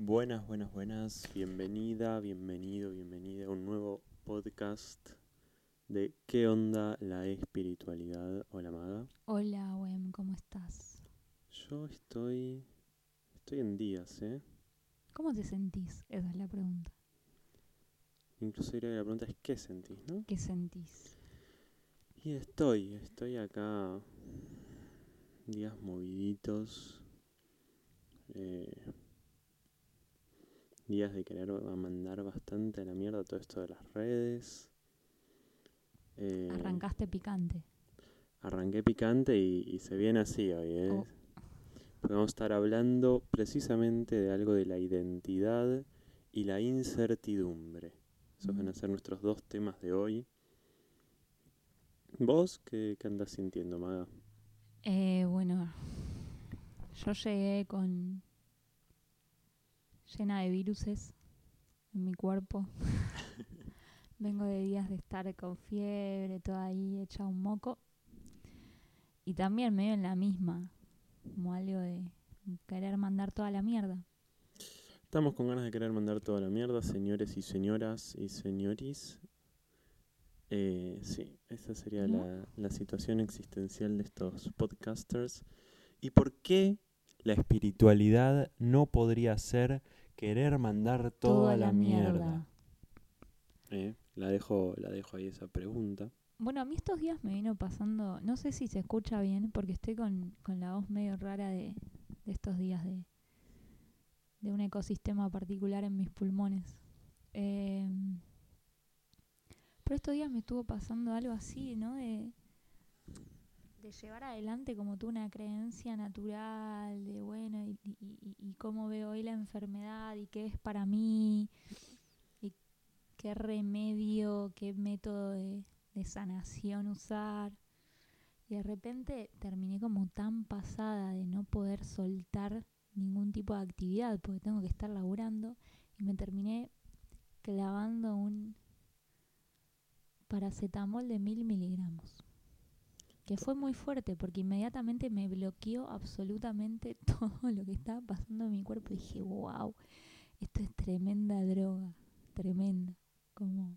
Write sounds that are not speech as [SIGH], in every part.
Buenas, buenas, buenas. Bienvenida, bienvenido, bienvenida a un nuevo podcast de ¿Qué onda la espiritualidad? Hola, Maga. Hola, Wem, ¿cómo estás? Yo estoy. Estoy en días, ¿eh? ¿Cómo te sentís? Esa es la pregunta. Incluso diría que la pregunta es ¿qué sentís, no? ¿Qué sentís? Y estoy, estoy acá. Días moviditos. eh, días de querer mandar bastante a la mierda todo esto de las redes. Eh, Arrancaste picante. Arranqué picante y, y se viene así hoy, ¿eh? Oh. Vamos a estar hablando precisamente de algo de la identidad y la incertidumbre. Esos van a ser nuestros dos temas de hoy. ¿Vos qué, qué andas sintiendo, Maga? Eh, bueno, yo llegué con llena de viruses en mi cuerpo. [LAUGHS] Vengo de días de estar con fiebre, toda ahí hecha un moco. Y también medio en la misma, como algo de querer mandar toda la mierda. Estamos con ganas de querer mandar toda la mierda, señores y señoras y señoris. Eh, sí, esa sería la, la situación existencial de estos podcasters. ¿Y por qué la espiritualidad no podría ser querer mandar toda, la, mierda? Eh, la, dejo, la dejo ahí esa pregunta. Bueno, a mí estos días me vino pasando, no sé si se escucha bien, porque estoy con, con la voz medio rara de, de estos días de, de un ecosistema particular en mis pulmones. Eh, pero estos días me estuvo pasando algo así, ¿no? De, de llevar adelante como tú una creencia natural, de bueno, y, y- cómo veo hoy la enfermedad y qué es para mí, y qué remedio, qué método de, de sanación usar. Y de repente terminé como tan pasada de no poder soltar ningún tipo de actividad porque tengo que estar laburando y me terminé clavando un paracetamol de mil miligramos. Que fue muy fuerte porque inmediatamente me bloqueó absolutamente [LAUGHS] todo lo que estaba pasando en mi cuerpo. Dije, wow, esto es tremenda droga, tremenda. Como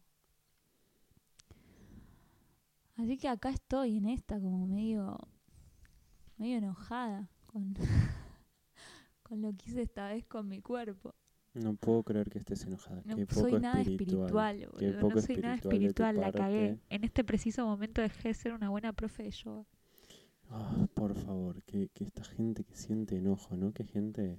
Así que acá estoy en esta como medio medio enojada con [LAUGHS] con lo que hice esta vez con mi cuerpo. No puedo creer que estés enojada. No Qué poco soy nada espiritual. espiritual, Qué boludo. poco No soy nada espiritual la cagué. parte. En este preciso momento dejé de ser una buena profe de yoga. Ah, por favor, que, que esta gente que siente enojo, ¿no? Que gente,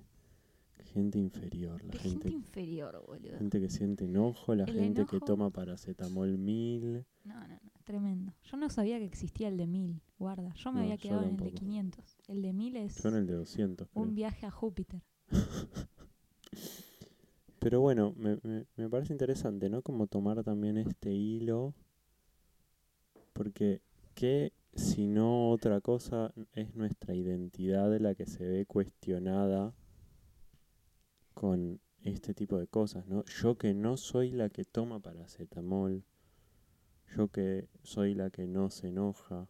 gente inferior, la gente, gente inferior, boludo. gente que siente enojo, la El gente que toma paracetamol mil. No, no, no, tremendo. Yo no sabía que existía el de 1000, guarda. Yo me No, había quedado en el de tampoco. 500. El de 1000 es Yo en el de 200, creo. un viaje a Júpiter. [LAUGHS] Pero bueno, me, me, me parece interesante, ¿no? Como tomar también este hilo. Porque, ¿qué si no otra cosa es nuestra identidad la que se ve cuestionada con este tipo de cosas, ¿no? Yo que no soy la que toma paracetamol. Yo que soy la que no se enoja.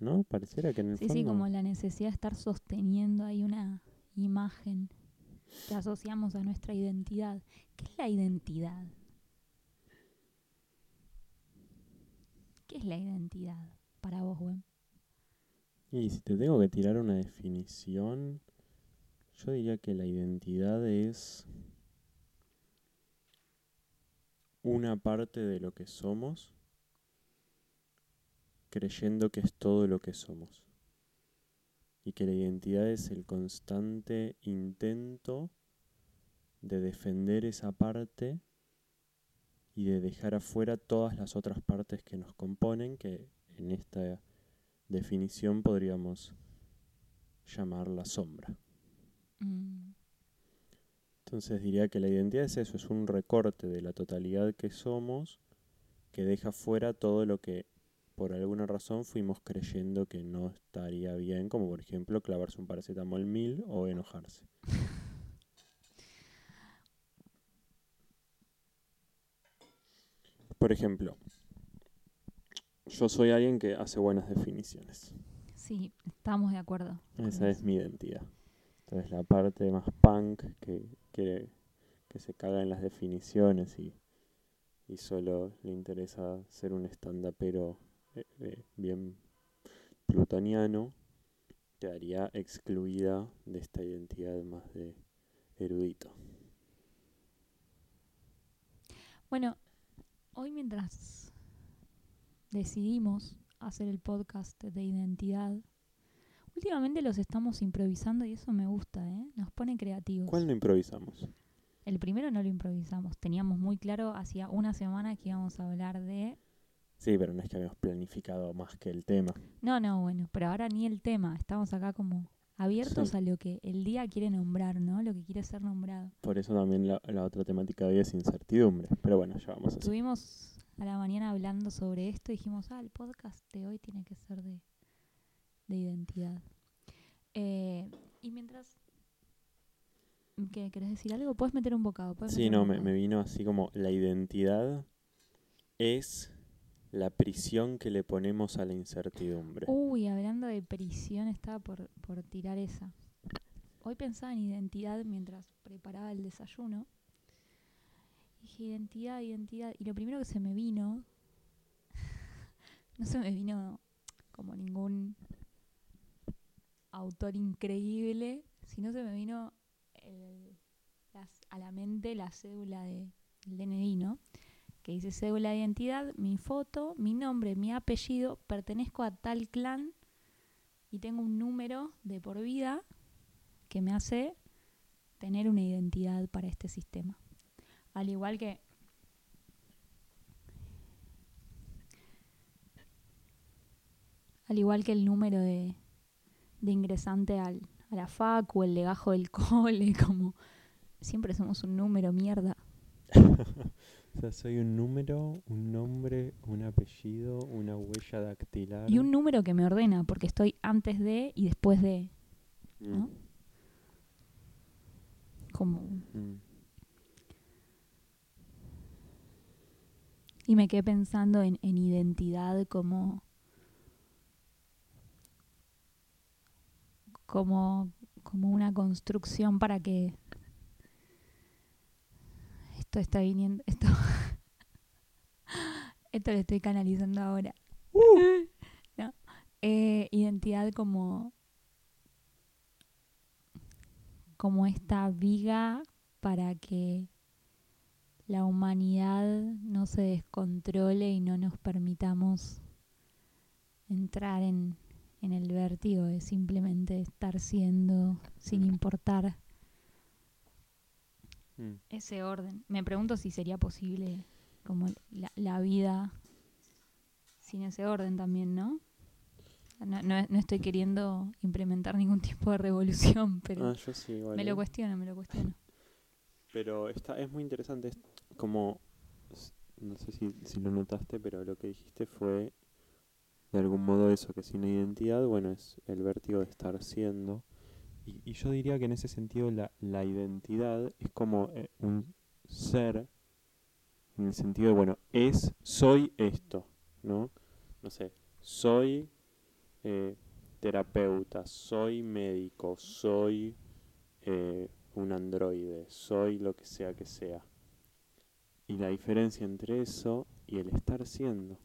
¿No? Pareciera que en el Sí, fondo... sí, como la necesidad de estar sosteniendo ahí una imagen que asociamos a nuestra identidad. ¿Qué es la identidad? ¿Qué es la identidad para vos, Gwen? Y si te tengo que tirar una definición, yo diría que la identidad es una parte de lo que somos, creyendo que es todo lo que somos. Y que la identidad es el constante intento de defender esa parte y de dejar afuera todas las otras partes que nos componen, que en esta definición podríamos llamar la sombra. Mm, Entonces diría que la identidad es eso, es un recorte de la totalidad que somos que deja fuera todo lo que por alguna razón fuimos creyendo que no estaría bien, como por ejemplo clavarse un paracetamol mil o enojarse. Por ejemplo, yo soy alguien que hace buenas definiciones. sí, estamos de acuerdo. Esa es mi identidad. Entonces la parte más punk que, que, que se caga en las definiciones y, y solo le interesa ser un stand-upero eh, eh, bien plutoniano, quedaría excluida de esta identidad más de erudito. Bueno, hoy mientras decidimos hacer el podcast de identidad, últimamente los estamos improvisando y eso me gusta, ¿eh? Nos pone creativos. ¿Cuál no improvisamos? El primero no lo improvisamos, teníamos muy claro hacía una semana que íbamos a hablar de... Sí, pero no es que habíamos planificado más que el tema. No, no, bueno, pero ahora ni el tema, estamos acá como abiertos Sí. a lo que el día quiere nombrar, ¿no? Lo que quiere ser nombrado. Por eso también la, la otra temática de hoy es incertidumbre. Pero bueno, ya vamos a. Estuvimos a la mañana hablando sobre esto y dijimos, ah, el podcast de hoy tiene que ser de, de identidad. Eh, y mientras... ¿Qué, ¿Querés decir algo? ¿Puedes meter un bocado? puedes Sí, meter no, me vino así como la identidad es la prisión que le ponemos a la incertidumbre. Uy, hablando de prisión, estaba por, por tirar esa. Hoy pensaba en identidad mientras preparaba el desayuno. Dije identidad, identidad. Y lo primero que se me vino, [LAUGHS] no se me vino como ningún autor increíble, sino se me vino el- a la mente la cédula de, del DNI, ¿no? Que dice cédula de identidad, mi foto, mi nombre, mi apellido, pertenezco a tal clan y tengo un número de por vida que me hace tener una identidad para este sistema. Al igual que al igual que el número de, de ingresante al, a la fac o el legajo del [LAUGHS] cole, como siempre somos un número, mierda. [LAUGHS] O sea, soy un número, un nombre, un apellido, una huella dactilar. Y un número que me ordena, porque estoy antes de y después de. Mm, ¿no? Como, mm. y me quedé pensando en, en identidad como. Como, como una construcción para que esto está viniendo, esto, [LAUGHS] esto lo estoy canalizando ahora. No. Eh, identidad como, como esta viga para que la humanidad no se descontrole y no nos permitamos entrar en, en el vértigo de simplemente estar siendo sin importar Mm. ese orden. Me pregunto si sería posible como la, la vida sin ese orden también, ¿no? No, no, no estoy queriendo implementar ningún [LAUGHS] tipo de revolución, pero Ah, yo sí, igual. me ¿eh? lo cuestiono, me lo cuestiono. Pero está, es muy interesante, es como, no sé si, si lo notaste, pero lo que dijiste fue, de algún modo eso, que sin identidad, bueno, es el vértigo de estar siendo. Y, yo diría que en ese sentido la, la identidad es como eh, un ser, en el sentido de, bueno, es, soy esto, ¿no? No sé, soy eh, terapeuta, soy médico, soy... eh, un androide, soy lo que sea que sea. Y la diferencia entre eso y el estar siendo.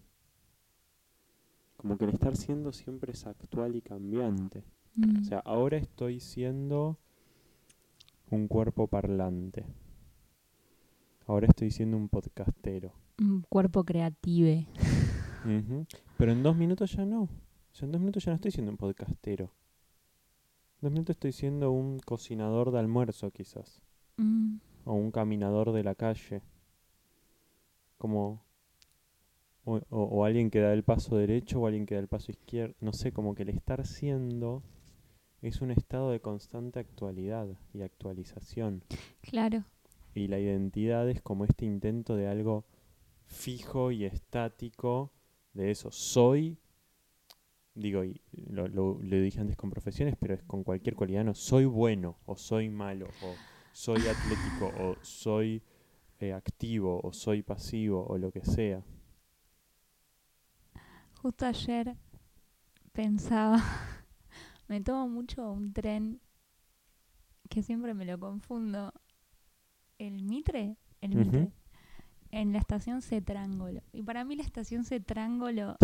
Como que el estar siendo siempre es actual y cambiante. Mm. O sea, ahora estoy siendo un cuerpo parlante. Ahora estoy siendo un podcastero. Un cuerpo creative. Pero en dos minutos ya no. O sea, en dos minutos ya no estoy siendo un podcastero. En dos minutos estoy siendo un cocinador de almuerzo, quizás. Mm. o un caminador de la calle, como o, o- o alguien que da el paso derecho o alguien que da el paso izquierdo, no sé, como que el estar siendo es un estado de constante actualidad y actualización Claro. y la identidad es como este intento de algo fijo y estático de eso, soy digo, y lo, lo, lo dije antes con profesiones, pero es con cualquier cualidad, no soy bueno o soy malo o soy [LAUGHS] atlético o soy eh, activo o soy pasivo o lo que sea. Justo ayer pensaba, me tomo mucho un tren que siempre me lo confundo. El Mitre, el. Mitre, en la estación Cetrángolo. Y para mí la estación Cetrángolo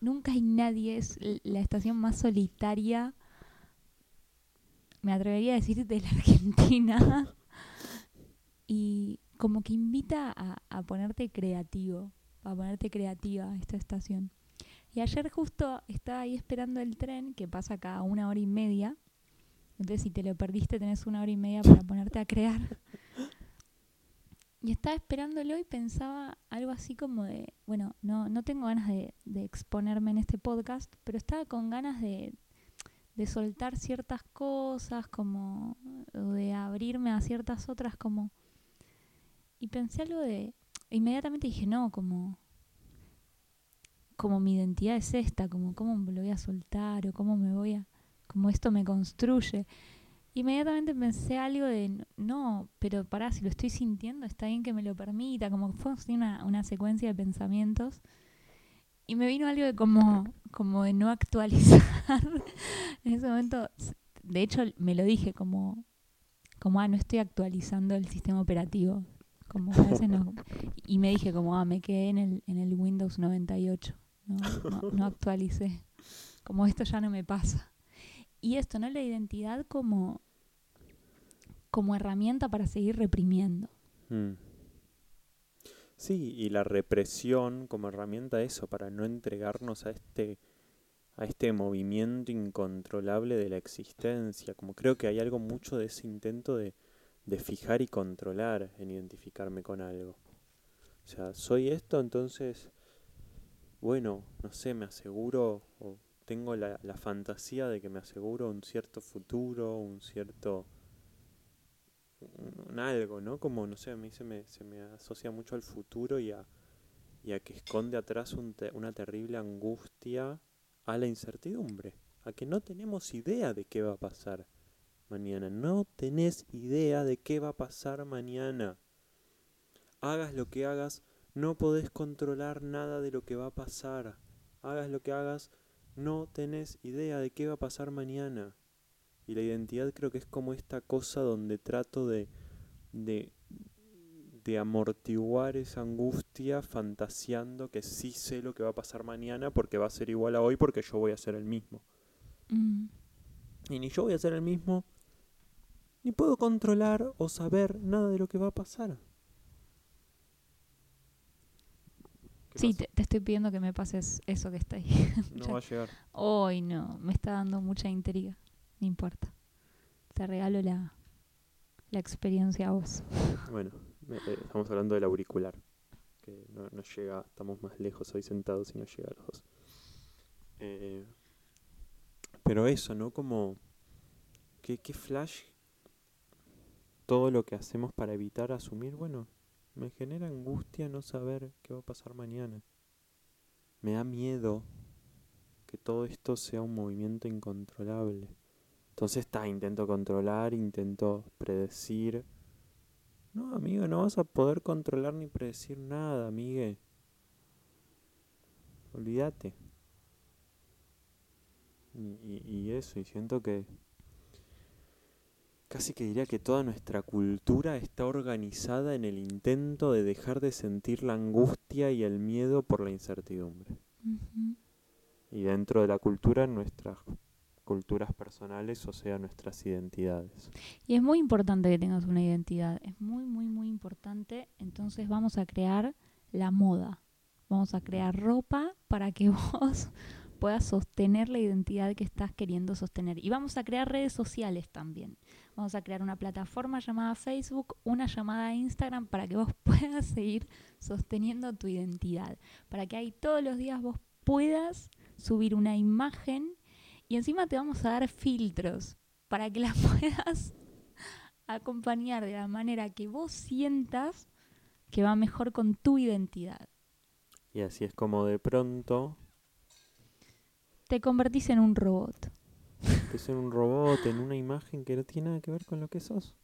nunca hay nadie, es la estación más solitaria, me atrevería a decir, de la [LAUGHS] Argentina. Y como que invita a, a ponerte creativo, a ponerte creativa esta estación. Y ayer justo estaba ahí esperando el tren que pasa cada una hora y media. Entonces si te lo perdiste tenés una hora y media para ponerte a crear. Y estaba esperándolo y pensaba algo así como de, bueno, no, no tengo ganas de, exponerme en este podcast, pero estaba con ganas de, de soltar ciertas cosas, como de abrirme a ciertas otras, como... Y pensé algo de... Inmediatamente dije, no, como... Como mi identidad es esta, como cómo me lo voy a soltar o cómo me voy a... Como esto me construye. Inmediatamente pensé algo de, no, pero pará, si lo estoy sintiendo, está bien que me lo permita, como fue una, una secuencia de pensamientos. Y me vino algo de como, como de no actualizar. [LAUGHS] en ese momento, de hecho, me lo dije como, como, ah, no estoy actualizando el sistema operativo. Como a veces no. [LAUGHS] Y me dije como, ah, me quedé en el, en el Windows 98. No, actualicé. Como esto ya no me pasa. Y esto, ¿no? La identidad como, como herramienta para seguir reprimiendo. Mm. Sí, y la represión como herramienta eso, para no entregarnos a este, a este movimiento incontrolable de la existencia. Como creo que hay algo mucho de ese intento de, de fijar y controlar en identificarme con algo. O sea, soy esto, entonces, bueno, no sé, me aseguro, o tengo la, la fantasía de que me aseguro un cierto futuro, un cierto un, algo, ¿no? Como, no sé, a mí se me, se me asocia mucho al futuro y a, y a que esconde atrás un te- una terrible angustia a la incertidumbre, a que no tenemos idea de qué va a pasar mañana, no tenés idea de qué va a pasar mañana. Hagas lo que hagas, no podés controlar nada de lo que va a pasar. Hagas lo que hagas, no tenés idea de qué va a pasar mañana. Y la identidad creo que es como esta cosa donde trato de, de, de amortiguar esa angustia fantaseando que sí sé lo que va a pasar mañana porque va a ser igual a hoy porque yo voy a ser el mismo. Mm. Y ni yo voy a ser el mismo, ni puedo controlar o saber nada de lo que va a pasar. Sí, te, te estoy pidiendo que me pases eso que está ahí. [LAUGHS] No va a llegar. Hoy no, me está dando mucha intriga. No importa. Te regalo la, la experiencia a vos. [LAUGHS] Bueno, me- eh, estamos hablando del auricular, que no, no llega, estamos más lejos hoy sentados y no llega a los dos. Eh, pero eso, ¿no? Como, ¿qué, qué flash todo lo que hacemos para evitar asumir? Bueno, me genera angustia no saber qué va a pasar mañana. Me da miedo que todo esto sea un movimiento incontrolable. Entonces está, intento controlar, intento predecir. No, amigo, no vas a poder controlar ni predecir nada, amigue. Olvídate. Y, y- y eso, y siento que casi que diría que toda nuestra cultura está organizada en el intento de dejar de sentir la angustia y el miedo por la incertidumbre. Y dentro de la cultura, nuestras culturas personales, o sea, nuestras identidades. Y es muy importante que tengas una identidad. Es muy, muy, muy importante. Entonces vamos a crear la moda. Vamos a crear ropa para que [LAUGHS] vos puedas sostener la identidad que estás queriendo sostener. Y vamos a crear redes sociales también. Vamos a crear una plataforma llamada Facebook, una llamada Instagram para que vos [LAUGHS] puedas seguir sosteniendo tu identidad. Para que ahí todos los días vos puedas subir una imagen y encima te vamos a dar filtros para que la [LAUGHS] puedas acompañar de la manera que vos sientas que va mejor con tu identidad. Y así es como de pronto Te convertís en un robot. Que ser un robot en una imagen que no tiene nada que ver con lo que sos.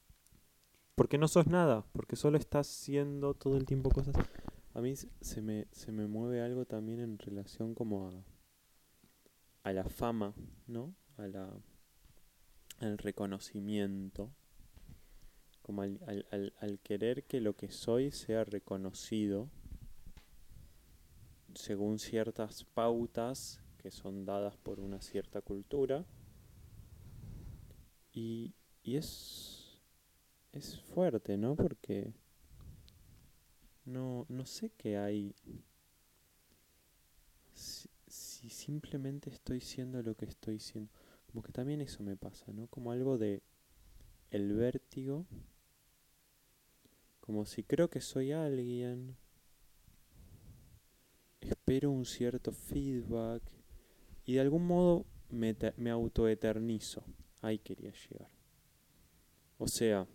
Porque no sos nada, porque solo estás siendo todo el tiempo cosas. A mí se- me, se me mueve algo también en relación como a, a la fama, ¿no? A la, al reconocimiento. como al, al, al querer que lo que soy sea reconocido según ciertas pautas que son dadas por una cierta cultura. Y, y es, es fuerte, ¿no? Porque no, no sé qué hay. Si, si simplemente estoy siendo lo que estoy siendo. Como que también eso me pasa, ¿no? Como algo de el vértigo. Como si creo que soy alguien. Espero un cierto feedback. Y de algún modo me, me autoeternizo. Ahí quería llegar. O sea,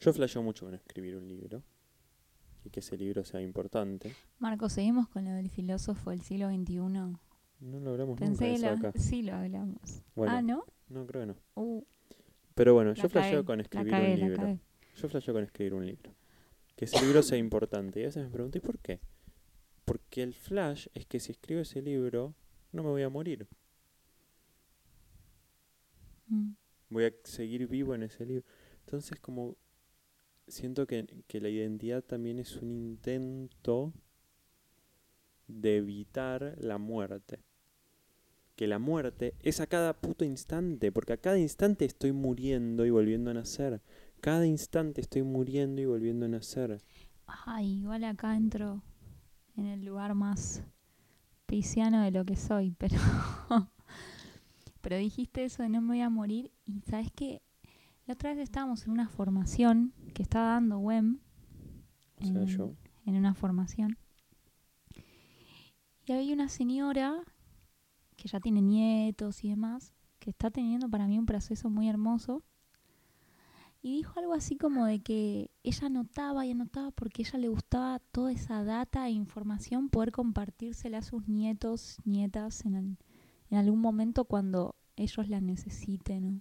yo flasheo mucho con escribir un libro. Y que ese libro sea importante. Marco, seguimos con lo del filósofo del siglo XXI. No lo hablamos nunca Pensé eso lo- acá. sí lo hablamos. Bueno, Ah, ¿no? no creo que no. Uh, Pero bueno, yo flasheo con escribir un libro. Yo flasheo con escribir un libro. Que ese libro sea importante. Y a veces me pregunto, ¿y por qué? Porque el flash es que si escribo ese libro, no me voy a morir. Mm. Voy a seguir vivo en ese libro. Entonces, como siento que, que la identidad también es un intento de evitar la muerte. Que la muerte es a cada puto instante, porque a cada instante estoy muriendo y volviendo a nacer. Cada instante estoy muriendo y volviendo a nacer. Ay, igual acá entro en el lugar más pisciano de lo que soy, pero [LAUGHS] pero dijiste eso de no me voy a morir y sabes que la otra vez estábamos en una formación que estaba dando WEM O sea, en, yo. en una formación y había una señora que ya tiene nietos y demás que está teniendo para mí un proceso muy hermoso y dijo algo así como de que ella anotaba y anotaba porque a ella le gustaba toda esa data e información poder compartírsela a sus nietos, nietas en algún momento cuando ellos la necesiten. ¿no?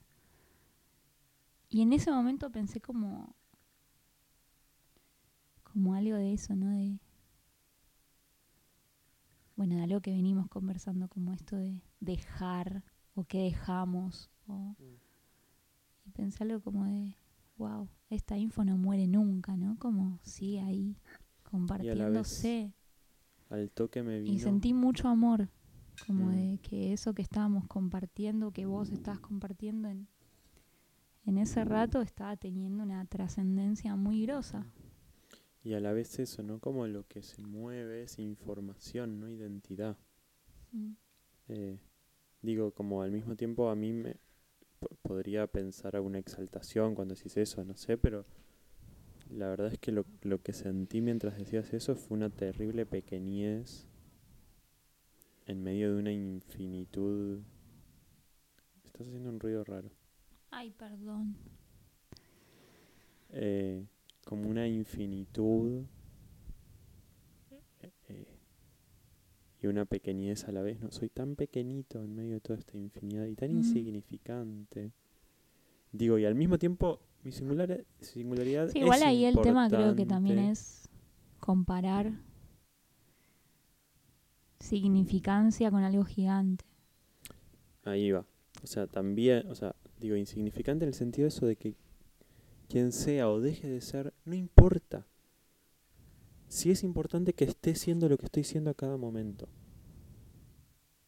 Y en ese momento pensé como como algo de eso, ¿no? De bueno, de algo que venimos conversando como esto de dejar o qué dejamos o y pensé algo como de wow, esta info no muere nunca, ¿no? Como sigue ahí compartiéndose. Al toque me vino. Y sentí mucho amor, como Mm. de que eso que estábamos compartiendo, que vos estabas compartiendo en, en ese rato, estaba teniendo una trascendencia muy grosa. Y a la vez eso, ¿no? Como lo que se mueve es información, no identidad. Mm. Eh, digo, como al mismo tiempo a mí me po- podría pensar alguna exaltación cuando decís eso, no sé, pero la verdad es que lo, lo que sentí mientras decías eso fue una terrible pequeñez en medio de una infinitud. Estás haciendo un ruido raro. Ay, perdón. Eh, como una infinitud eh, eh, y una pequeñez a la vez. No soy tan pequeñito en medio de toda esta infinidad y tan Mm. insignificante. Digo, y al mismo tiempo mi singular, singularidad Sí, igual es ahí el tema creo que también importante. es comparar significancia con algo gigante. Ahí va. O sea, también, o sea, digo, insignificante en el sentido de eso de que quien sea o deje de ser, no importa. Sí es importante que esté siendo lo que estoy siendo a cada momento.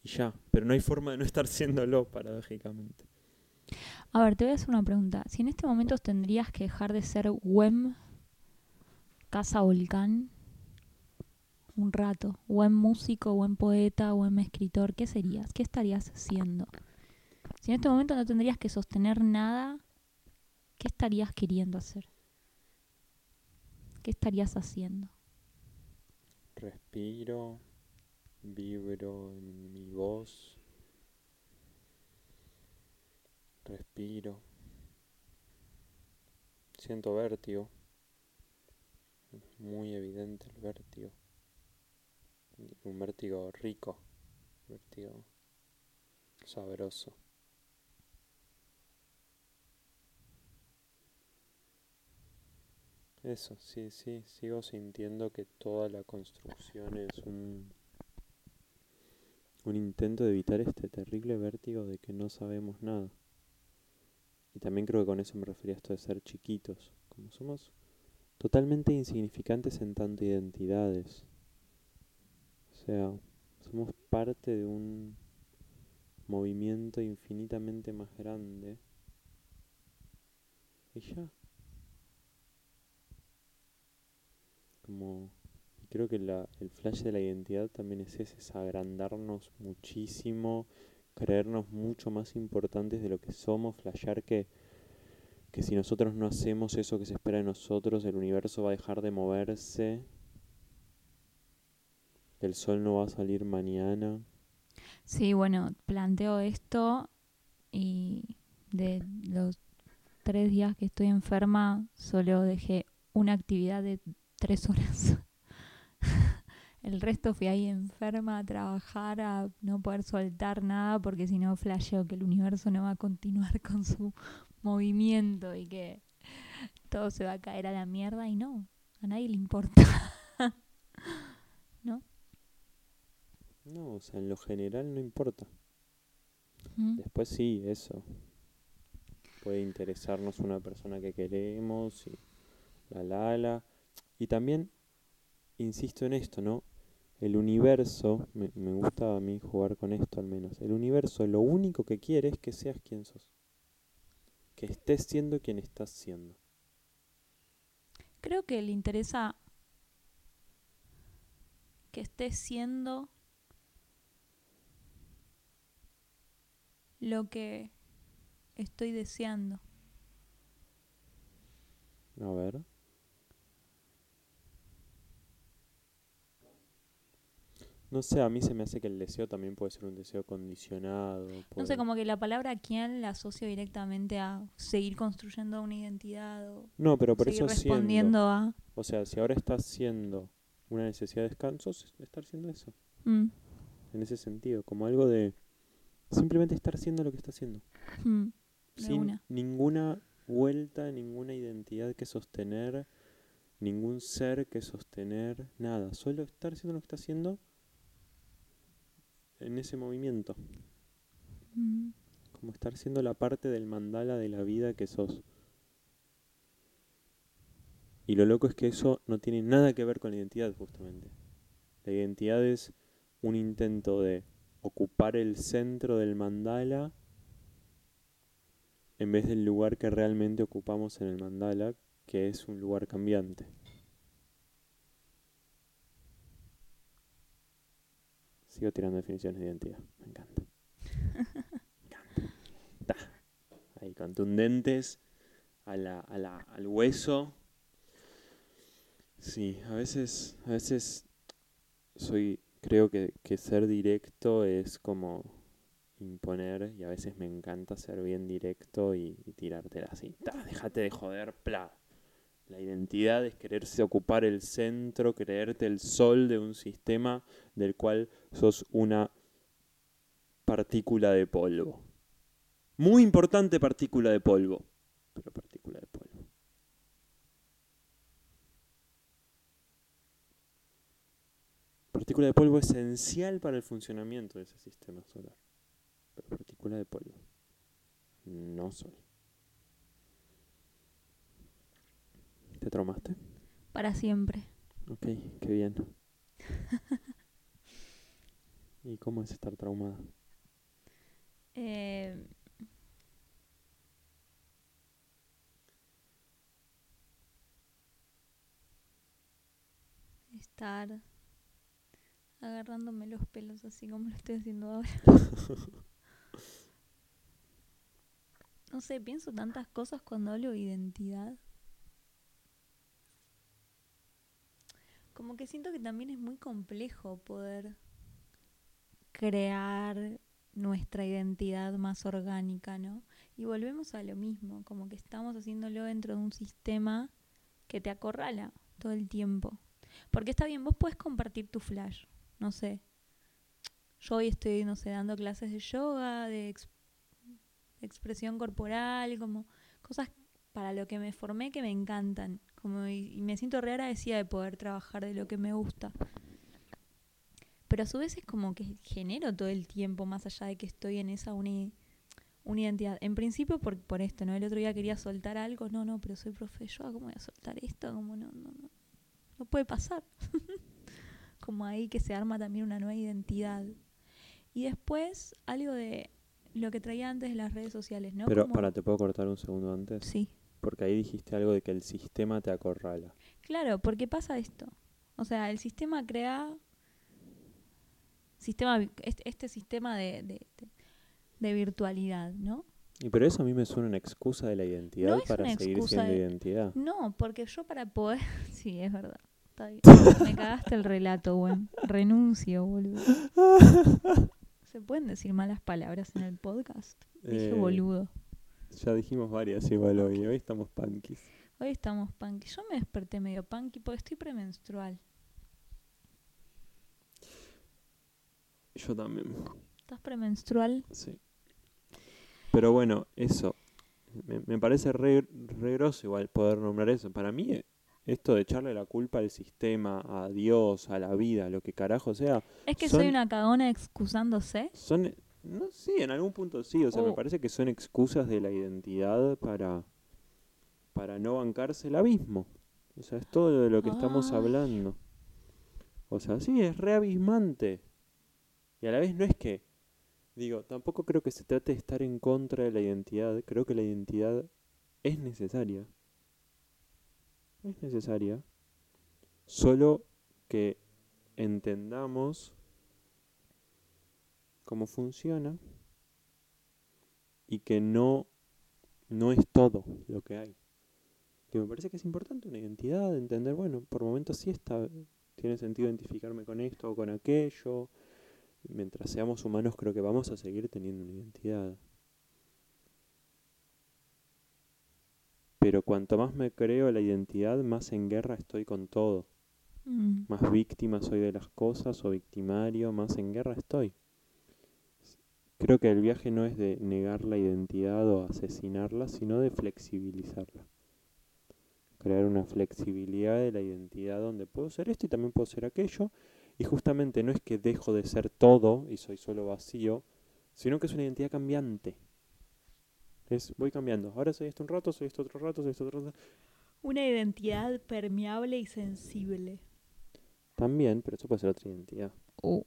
Y ya, pero no hay forma de no estar siéndolo, paradójicamente. A ver, te voy a hacer una pregunta. Si en este momento tendrías que dejar de ser WEM, Casa Volcán, un rato, WEM músico, WEM poeta, WEM escritor, ¿qué serías? ¿Qué estarías haciendo? Si en este momento no tendrías que sostener nada, ¿qué estarías queriendo hacer? ¿Qué estarías haciendo? Respiro, vibro en mi voz. Respiro. Siento vértigo. Muy evidente el vértigo. Un vértigo rico. Vértigo sabroso. Eso, sí, sí, sigo sintiendo que toda la construcción es un, un intento de evitar este terrible vértigo de que no sabemos nada. y también creo que con eso me refería a esto de ser chiquitos, como somos totalmente insignificantes en tanto identidades. O sea, somos parte de un movimiento infinitamente más grande. Y ya. Como creo que la, el flash de la identidad también es ese, es agrandarnos muchísimo, creernos mucho más importantes de lo que somos, flashear que, que si nosotros no hacemos eso que se espera de nosotros, el universo va a dejar de moverse, el sol no va a salir mañana. Sí, bueno, planteo esto y de los tres días que estoy enferma solo dejé una actividad de tres horas. [LAUGHS] El resto fui ahí enferma a trabajar, a no poder soltar nada, porque si no flasheo que el universo no va a continuar [LAUGHS] con su movimiento y que todo se va a caer a la mierda y no, a nadie le importa. ¿No? No, o sea, en lo general no importa. ¿Mm? Después sí, eso. Puede interesarnos una persona que queremos y la la la. Y también insisto en esto, ¿no? El universo, me, me gusta a mí jugar con esto al menos, el universo lo único que quiere es que seas quien sos. Que estés siendo quien estás siendo. Creo que le interesa que estés siendo lo que estoy deseando. A ver. No sé, a mí se me hace que el deseo también puede ser un deseo condicionado. No sé, como que la palabra quién la asocio directamente a seguir construyendo una identidad o No, pero por seguir eso siendo. respondiendo a... O sea, si ahora estás siendo una necesidad de descanso, es estar siendo eso. Mm, En ese sentido, como algo de simplemente estar siendo lo que está haciendo. [LAUGHS] mm, sin una. ninguna vuelta, ninguna identidad que sostener, ningún ser que sostener, nada. Solo estar haciendo lo que está haciendo en ese movimiento. Mm, Como estar siendo la parte del mandala de la vida que sos. Y lo loco es que eso no tiene nada que ver con la identidad, justamente. La identidad es un intento de ocupar el centro del mandala en vez del lugar que realmente ocupamos en el mandala, que es un lugar cambiante. Sigo tirando definiciones de identidad, me encanta. Me [LAUGHS] encanta. Ta. Ahí, contundentes, a la, a la, al hueso. Sí, a veces, a veces soy, creo que, que ser directo es como imponer y a veces me encanta ser bien directo y, y tirártela así. Ta, déjate de joder, pla. La identidad es quererse ocupar el centro, creerte el sol de un sistema del cual sos una partícula de polvo. Muy importante partícula de polvo, pero partícula de polvo. Partícula de polvo esencial para el funcionamiento de ese sistema solar. Pero partícula de polvo. No sol. ¿Te traumaste? para siempre. Ok, qué bien. [LAUGHS] ¿Y cómo es estar traumada? Eh, estar agarrándome los pelos así como lo estoy haciendo ahora. [LAUGHS] No sé, pienso tantas cosas cuando hablo de identidad. Como que siento que también es muy complejo poder crear nuestra identidad más orgánica, ¿no? Y volvemos a lo mismo, como que estamos haciéndolo dentro de un sistema que te acorrala todo el tiempo. Porque está bien, vos puedes compartir tu flash, no sé. Yo hoy estoy, no sé, dando clases de yoga, de, ex- de expresión corporal, como cosas para lo que me formé que me encantan. Como y, y me siento re agradecida de poder trabajar de lo que me gusta. Pero a su vez es como que genero todo el tiempo, más allá de que estoy en esa uni- una identidad. En principio por, por esto, ¿no? El otro día quería soltar algo, no, no, pero soy profe, yo, ¿cómo voy a soltar esto? Como no, no, no. No puede pasar. [LAUGHS] Como ahí que se arma también una nueva identidad. Y después algo de lo que traía antes de las redes sociales, ¿no? Pero Como- para, ¿te puedo cortar un segundo antes? Sí. Porque ahí dijiste algo de que el sistema te acorrala. Claro, porque pasa esto. O sea, el sistema crea sistema este, este sistema de, de, virtualidad, ¿no? Y pero eso a mí me suena una excusa de la identidad para seguir siendo de- identidad. No, porque yo para poder... [LAUGHS] Sí, es verdad. Está bien. Me cagaste el relato, güey. Renuncio, boludo. [LAUGHS] ¿Se pueden decir malas palabras en el podcast? Dije Eh, boludo. Ya dijimos varias igual hoy. Hoy estamos punkis. Hoy estamos punky. Yo me desperté medio punky porque estoy premenstrual. Yo también. ¿Estás premenstrual? Sí. Pero bueno, eso. Me, me parece re, re groso igual poder nombrar eso. Para mí, esto de echarle la culpa al sistema, a Dios, a la vida, lo que carajo sea, ¿Es que Son- soy una cagona excusándose? son. No, sí, en algún punto sí. O sea, me Oh. parece que son excusas de la identidad para. para no bancarse el abismo. O sea, es todo de lo que estamos hablando. O sea, sí, es re abismante. Y a la vez no es que. Digo, tampoco creo que se trate de estar en contra de la identidad. Creo que la identidad es necesaria. Es necesaria. Solo que entendamos cómo funciona y que no, no es todo lo que hay. Que me parece que es importante una identidad, entender, bueno, por momentos sí está, tiene sentido identificarme con esto o con aquello. Mientras seamos humanos creo que vamos a seguir teniendo una identidad. Pero cuanto más me creo la identidad, más en guerra estoy con todo. Mm. Más víctima soy de las cosas o victimario, más en guerra estoy. Creo que el viaje no es de negar la identidad o asesinarla, sino de flexibilizarla. Crear una flexibilidad de la identidad donde puedo ser esto y también puedo ser aquello. Y justamente no es que dejo de ser todo y soy solo vacío, sino que es una identidad cambiante. Es, voy cambiando. Ahora soy esto un rato, soy esto otro rato, soy esto otro rato. Una identidad permeable y sensible. También, pero eso puede ser otra identidad. Oh.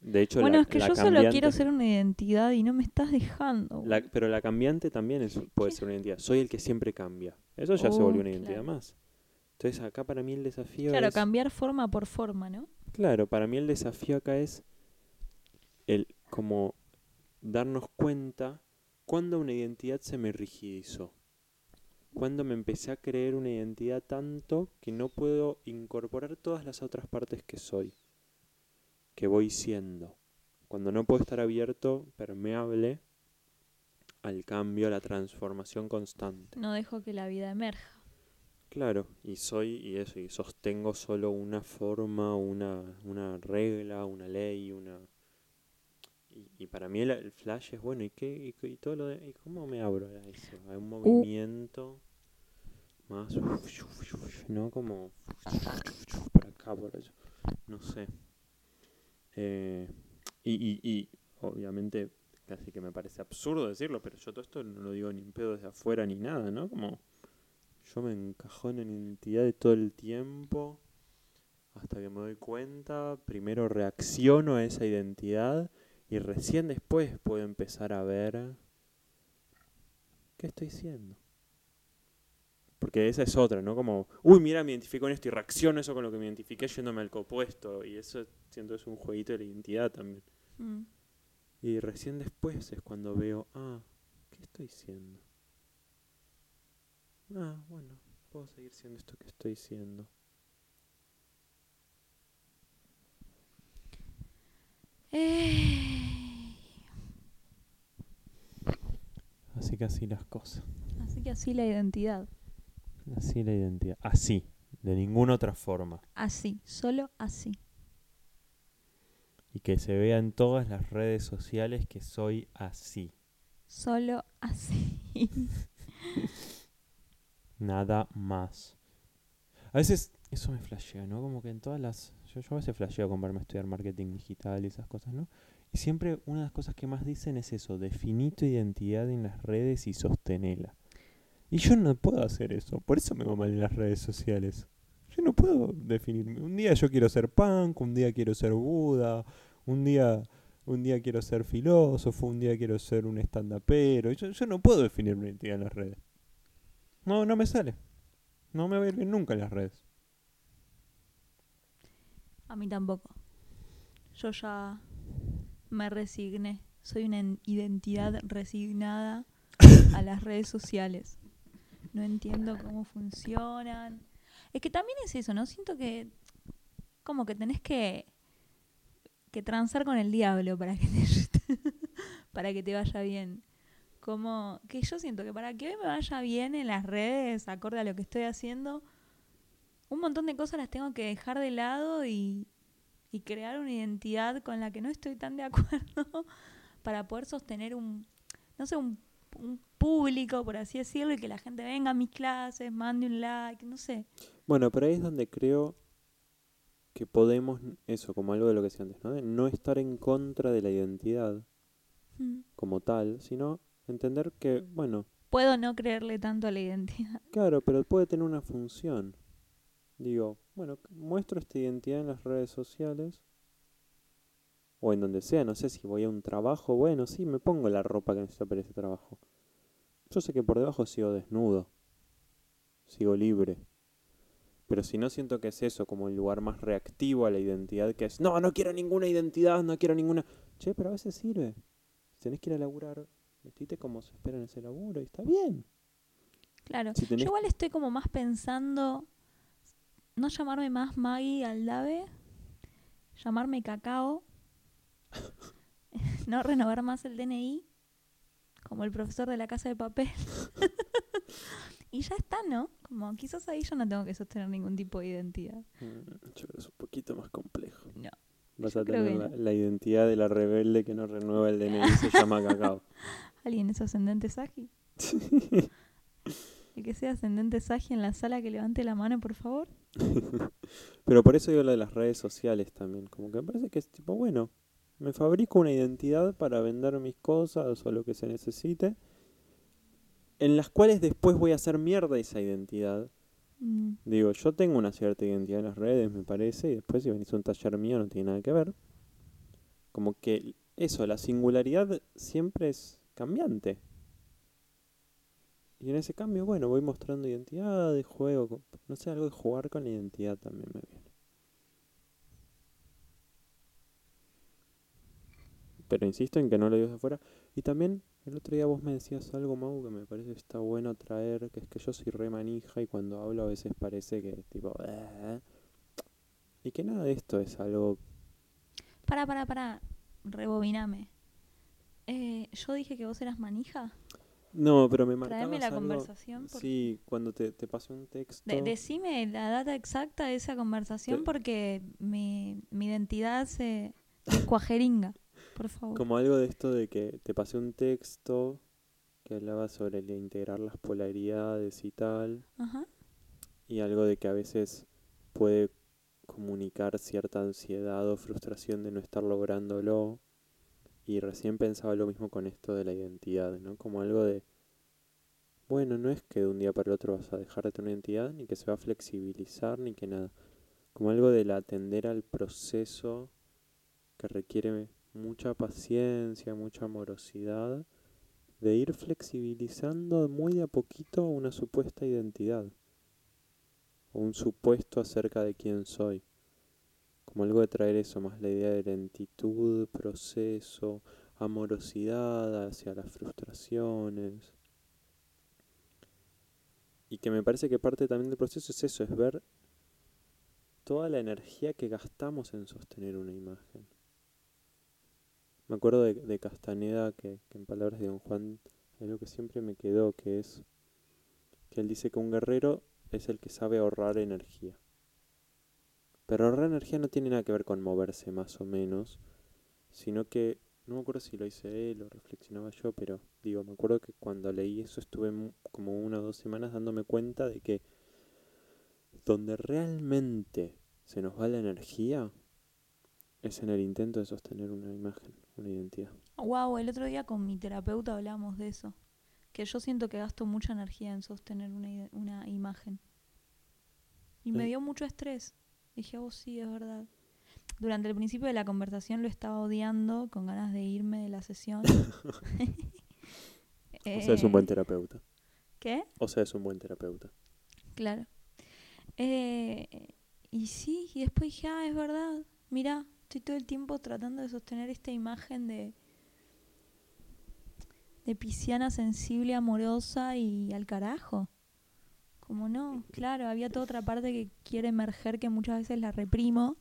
De hecho, Bueno, la- es que la yo solo quiero ser una identidad y no me estás dejando. La- pero la cambiante también es, puede ¿Qué? ser una identidad. Soy el que siempre cambia. Eso ya se Oh, volvió una identidad claro. más. Entonces acá para mí el desafío claro, es... cambiar forma por forma, ¿no? Claro, para mí el desafío acá es el como darnos cuenta cuando una identidad se me rigidizó. Cuando me empecé a creer una identidad tanto que no puedo incorporar todas las otras partes que soy, que voy siendo. Cuando no puedo estar abierto, permeable al cambio, a la transformación constante. No dejo que la vida emerja. Claro, y soy y eso, y sostengo solo una forma, una, una regla, una ley, una... Y, y para mí el, el flash es bueno, ¿y qué? ¿Y, y todo lo de... ¿Y cómo me abro a eso? A un movimiento más... ¿No? Como... Por acá, por allá. No sé. Eh, y, y, y obviamente casi que me parece absurdo decirlo, pero yo todo esto no lo digo ni en pedo desde afuera ni nada, ¿no? Como yo me encajono en identidades todo el tiempo hasta que me doy cuenta, primero reacciono a esa identidad y recién después puedo empezar a ver qué estoy siendo. Porque esa es otra, ¿no? Como, uy, mira, me identifico en esto y reacciono eso con lo que me identifiqué yéndome al opuesto. Y eso siento es un jueguito de la identidad también. Mm. Y recién después es cuando veo, ah, ¿qué estoy siendo? Ah, bueno, puedo seguir siendo esto que estoy siendo. Que así las cosas. Así que así la identidad. Así la identidad. Así, de ninguna otra forma. Así, solo así. Y que se vea en todas las redes sociales que soy así. Solo así. [LAUGHS] Nada más. A veces eso me flashea, ¿no? Como que en todas las... Yo, yo a veces flasheo con verme a estudiar marketing digital y esas cosas, ¿no? Y siempre una de las cosas que más dicen es eso, definí tu identidad en las redes y sostenela. Y yo no puedo hacer eso, por eso me va mal en las redes sociales. Yo no puedo definirme. Un día yo quiero ser punk, un día quiero ser Buda, un día, un día quiero ser filósofo, un día quiero ser un estandapero. Yo, yo no puedo definir mi identidad en las redes. No, no me sale. No me va a ir bien nunca en las redes. A mí tampoco. Yo ya me resigné. Soy una en- identidad resignada [COUGHS] a las redes sociales. No entiendo cómo funcionan. Es que también es eso, ¿no? Siento que como que tenés que que transar con el diablo para que te [LAUGHS] para que te vaya bien. Como que yo siento que para que hoy me vaya bien en las redes, acorde a lo que estoy haciendo, un montón de cosas las tengo que dejar de lado y, y crear una identidad con la que no estoy tan de acuerdo [LAUGHS] para poder sostener un, no sé, un, un público, por así decirlo, y que la gente venga a mis clases, mande un like, no sé. Bueno, pero ahí es donde creo que podemos, eso, como algo de lo que decía antes, ¿no? De no estar en contra de la identidad Mm. como tal, sino entender que, bueno, Puedo no creerle tanto a la identidad. claro, pero puede tener una función. Digo, bueno, muestro esta identidad en las redes sociales o en donde sea, no sé si voy a un trabajo, bueno, sí, me pongo la ropa que necesito para ese trabajo. Yo sé que por debajo sigo desnudo, sigo libre. Pero si no siento que es eso, como el lugar más reactivo a la identidad, que es, no, no quiero ninguna identidad, no quiero ninguna... Che, pero a veces sirve. Si tenés que ir a laburar, vestite como se espera en ese laburo y está bien. Claro. Si tenés- Yo igual estoy como más pensando no llamarme más Maggie Aldave, llamarme Cacao, [LAUGHS] no renovar más el DNI, como el profesor de la casa de papel. [LAUGHS] y ya está, ¿no? Como quizás ahí yo no tengo que sostener ningún tipo de identidad. Mm, Yo creo que es un poquito más complejo. No. Vas a tener la, no. la identidad de la rebelde que no renueva el DNI y se [LAUGHS] llama Cacao. ¿Alguien es ascendente Sagi? El que sea ascendente Sagi en la sala que levante la mano, por favor. [LAUGHS] Pero por eso digo lo de las redes sociales también. Como que me parece que es tipo, bueno, me fabrico una identidad para vender mis cosas o lo que se necesite. En las cuales después voy a hacer mierda esa identidad. Mm, Digo, yo tengo una cierta identidad en las redes, me parece, y después si venís a un taller mío no tiene nada que ver. Como que eso, la singularidad siempre es cambiante. Y en ese cambio, bueno, voy mostrando identidades, juego, con- no sé, algo de jugar con la identidad también me viene. Pero insisto en que no lo digo de afuera. Y también el otro día vos me decías algo, Mau, que me parece que está bueno traer, que es que yo soy re manija y cuando hablo a veces parece que tipo... "Eh". Y que nada de esto es algo... Para, para, para. Rebobiname. Eh, yo dije que vos eras manija. No, pero me marcabas Traeme la algo- conversación. Sí, cuando te, te pasé un texto... De- decime la data exacta de esa conversación Te- porque mi, mi identidad se se cuajeringa. Por favor. Como algo de esto de que te pasé un texto que hablaba sobre el integrar las polaridades y tal, Ajá. y algo de que a veces puede comunicar cierta ansiedad o frustración de no estar lográndolo. Y recién pensaba lo mismo con esto de la identidad, ¿no? Como algo de, bueno, no es que de un día para el otro vas a dejar de tener una identidad, ni que se va a flexibilizar, ni que nada. Como algo del atender al proceso que requiere mucha paciencia, mucha amorosidad, de ir flexibilizando muy de a poquito una supuesta identidad, o un supuesto acerca de quién soy. Como algo de traer eso, más la idea de lentitud, proceso, amorosidad hacia las frustraciones. Y que me parece que parte también del proceso es eso, es ver toda la energía que gastamos en sostener una imagen. Me acuerdo de, de Castaneda que, que en palabras de Don Juan hay algo que siempre me quedó, que es que él dice que un guerrero es el que sabe ahorrar energía. Pero ahorrar energía no tiene nada que ver con moverse más o menos, sino que, no me acuerdo si lo hice él o reflexionaba yo, pero digo, me acuerdo que cuando leí eso estuve como una o dos semanas dándome cuenta de que donde realmente se nos va la energía es en el intento de sostener una imagen, una identidad. Wow, el otro día con mi terapeuta hablamos de eso. Que yo siento que gasto mucha energía en sostener una, una imagen. Y me dio mucho estrés. Dije, oh, sí, es verdad. Durante el principio de la conversación lo estaba odiando, con ganas de irme de la sesión. [LAUGHS] O sea, es un buen terapeuta. ¿Qué? O sea, es un buen terapeuta. Claro. Eh, y sí, y después dije, ah, es verdad. Mira, estoy todo el tiempo tratando de sostener esta imagen de de pisciana sensible, amorosa y al carajo. Como no, claro, había toda otra parte que quiere emerger que muchas veces la reprimo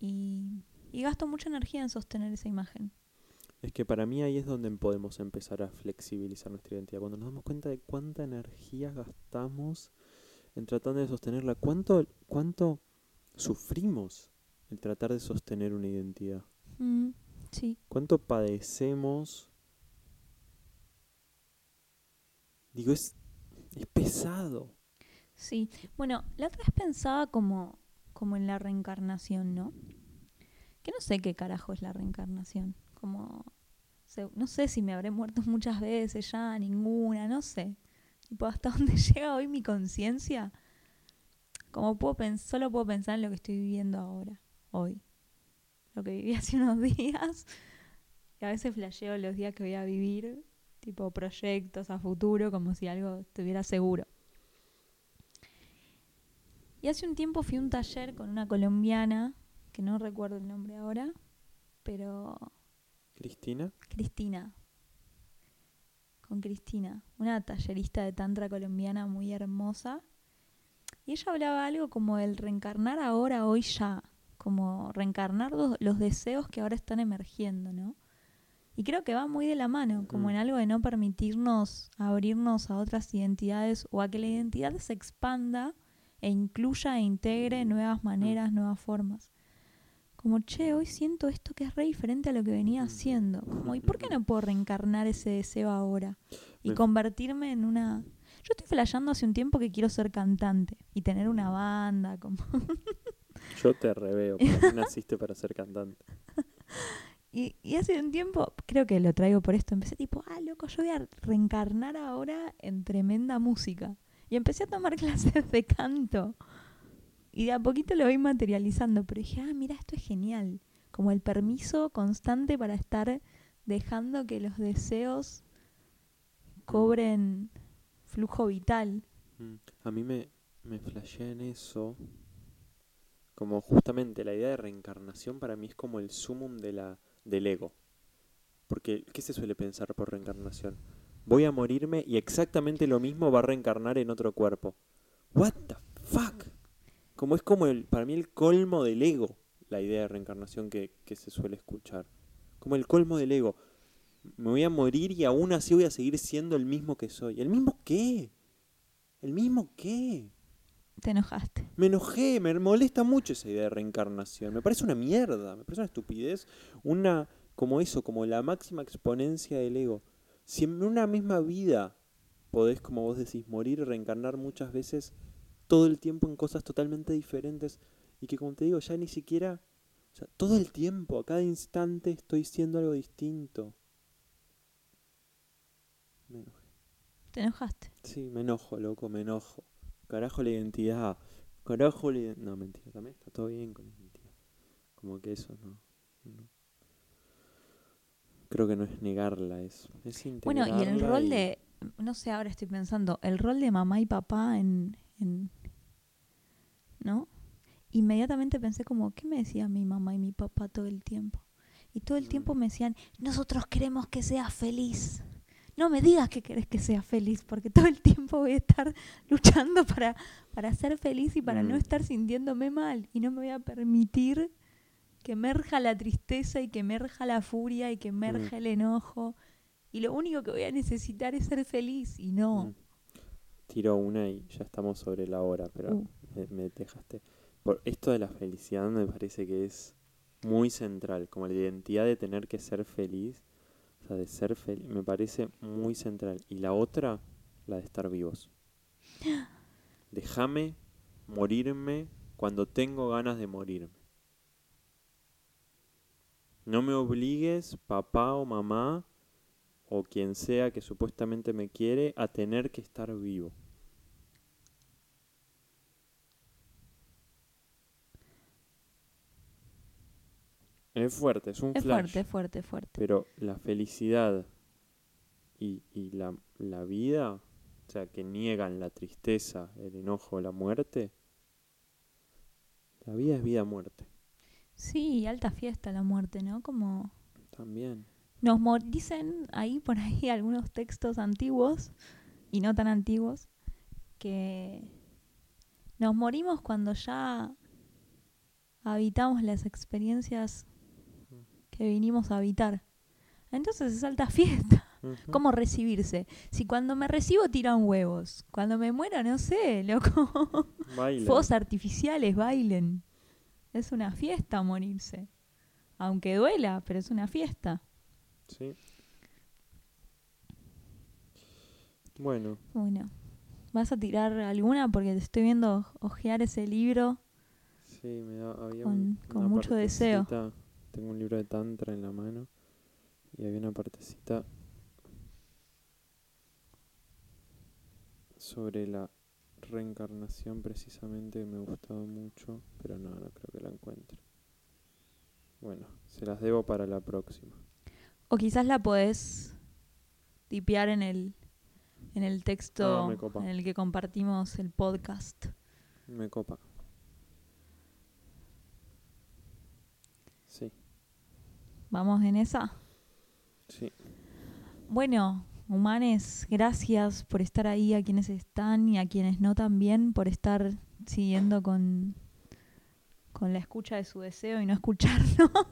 y, y gasto mucha energía en sostener esa imagen. Es que para mí ahí es donde podemos empezar a flexibilizar nuestra identidad. Cuando nos damos cuenta de cuánta energía gastamos en tratar de sostenerla, cuánto, cuánto sufrimos en tratar de sostener una identidad, Mm, sí, cuánto padecemos. Digo, es, es pesado. Sí, bueno, la otra vez pensaba como, como en la reencarnación, ¿no? Que no sé qué carajo es la reencarnación. Como, no sé si me habré muerto [LAUGHS] muchas veces ya, ninguna, no sé. Tipo, hasta [LAUGHS] dónde llega hoy mi conciencia. Como puedo solo puedo pensar en lo que estoy viviendo ahora, hoy. Lo que viví [LAUGHS] hace unos días. Y a veces flasheo los días que voy a vivir, tipo proyectos a futuro, como si algo estuviera seguro. Y hace un tiempo fui a un taller con una colombiana, que no recuerdo el nombre ahora, pero Cristina, Cristina. Con Cristina, una tallerista de tantra colombiana muy hermosa. Y ella hablaba algo como el reencarnar ahora, hoy ya. Como reencarnar los, los deseos que ahora están emergiendo, ¿no? Y creo que va muy de la mano, como Mm. en algo de no permitirnos abrirnos a otras identidades o a que la identidad se expanda e incluya e integre nuevas maneras, nuevas formas. Como, che, hoy siento esto que es re diferente a lo que venía Mm. haciendo. Como, ¿y por qué no puedo reencarnar ese deseo ahora? Y Me- convertirme en una... Yo estoy flasheando hace un tiempo que quiero ser cantante y tener una banda, como... [LAUGHS] yo te reveo, mí naciste para ser cantante. [LAUGHS] Y, y hace un tiempo, creo que lo traigo por esto, empecé tipo, ah, loco, yo voy a reencarnar ahora en tremenda música. Y empecé a tomar [LAUGHS] clases de canto. Y de a poquito lo voy materializando, pero dije, ah, mira, esto es genial. Como el permiso constante para estar dejando que los deseos cobren flujo vital. Mm, A mí me, me flashea en eso. Como justamente la idea de reencarnación para mí es como el sumum de la, del ego. Porque, ¿qué se suele pensar por reencarnación? Voy a morirme y exactamente lo mismo va a reencarnar en otro cuerpo. What the fuck? Como es como el, para mí el colmo del ego, la idea de reencarnación que, que se suele escuchar. Como el colmo del ego. Me voy a morir y aún así voy a seguir siendo el mismo que soy. ¿El mismo qué? ¿El mismo qué? Te enojaste. Me enojé, me molesta mucho esa idea de reencarnación. Me parece una mierda, me parece una estupidez, una como eso, como la máxima exponencia del ego. Si en una misma vida podés, como vos decís, morir y reencarnar muchas veces, todo el tiempo en cosas totalmente diferentes, y que como te digo, ya ni siquiera, o sea, todo el tiempo, a cada instante estoy siendo algo distinto. Me enojé. Te enojaste. Sí, me enojo, loco, me enojo. Carajo la identidad. Carajo la identidad. No, mentira, también está todo bien con la identidad. Como que eso no. no. Creo que no es negarla, es, es Bueno, y el rol y- de, no sé, ahora estoy pensando, el rol de mamá y papá en, en ¿no? Inmediatamente pensé como, ¿qué me decían mi mamá y mi papá todo el tiempo? Y todo el Mm. tiempo me decían, nosotros queremos que seas feliz. No me digas que querés que sea feliz, porque todo el tiempo voy a estar [LAUGHS] luchando para, para ser feliz y para no Mm. estar sintiéndome mal. Y no me voy a permitir que emerja la tristeza y que emerja la furia y que emerja el enojo. Y lo único que voy a necesitar es ser feliz y no. Mm. Tiro una y ya estamos sobre la hora, pero Uh. me, me dejaste. Por esto de la felicidad me parece que es muy central, como la identidad de tener que ser feliz, o sea, de ser feliz, me parece muy central. Y la otra, la de estar vivos. [GASPS] Déjame morirme cuando tengo ganas de morirme. No me obligues, papá o mamá, o quien sea que supuestamente me quiere, a tener que estar vivo. Es fuerte, es un Es flash. fuerte, fuerte, fuerte. Pero la felicidad y, y la, la vida, o sea, que niegan la tristeza, el enojo, la muerte, la vida es vida-muerte Sí, alta fiesta la muerte, ¿no? Como también. nos mor- dicen ahí por ahí [LAUGHS] algunos textos antiguos y no tan antiguos que nos morimos cuando ya habitamos las experiencias que vinimos a habitar. Entonces es alta [LAUGHS] fiesta. ¿Cómo recibirse? Si cuando me recibo tiran huevos, cuando me muero, no sé, loco. Baila. Fuegos artificiales, bailen. Es una fiesta morirse. Aunque duela, pero es una fiesta. Sí. Bueno, Bueno, ¿vas a tirar alguna? Porque te estoy viendo ojear ese libro. sí, me da, había Con- un- con una mucho deseo. Tengo un libro de Tantra en la mano y había una partecita sobre la reencarnación precisamente me gustaba mucho, pero no, no creo que la encuentre. Bueno, se las debo para la próxima. O quizás la podés tipear en el, en el texto Ah, en el que compartimos el podcast. Me copa. Sí, ¿Vamos en esa? sí. Bueno, humanes, gracias por estar ahí, a quienes están y a quienes no también, por estar siguiendo con, con la escucha de su deseo y no escucharlo. [LAUGHS]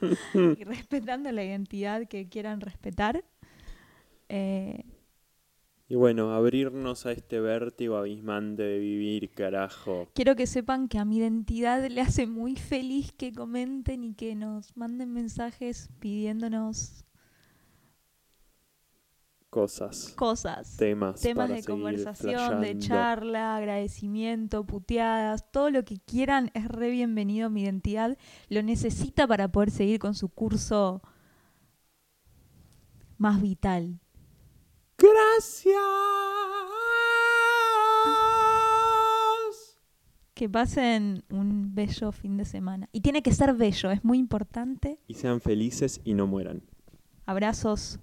[LAUGHS] y respetando la identidad que quieran respetar. Eh, Y bueno, abrirnos a este vértigo abismante de vivir, carajo. quiero que sepan que a mi identidad le hace muy feliz que comenten y que nos manden mensajes pidiéndonos Cosas, cosas. temas, temas de conversación, de charla, agradecimiento, puteadas, todo lo que quieran es re bienvenido. Mi identidad lo necesita para poder seguir con su curso más vital. Gracias. Que pasen un bello fin de semana. Y tiene que ser bello, es muy importante. Y sean felices y no mueran. Abrazos.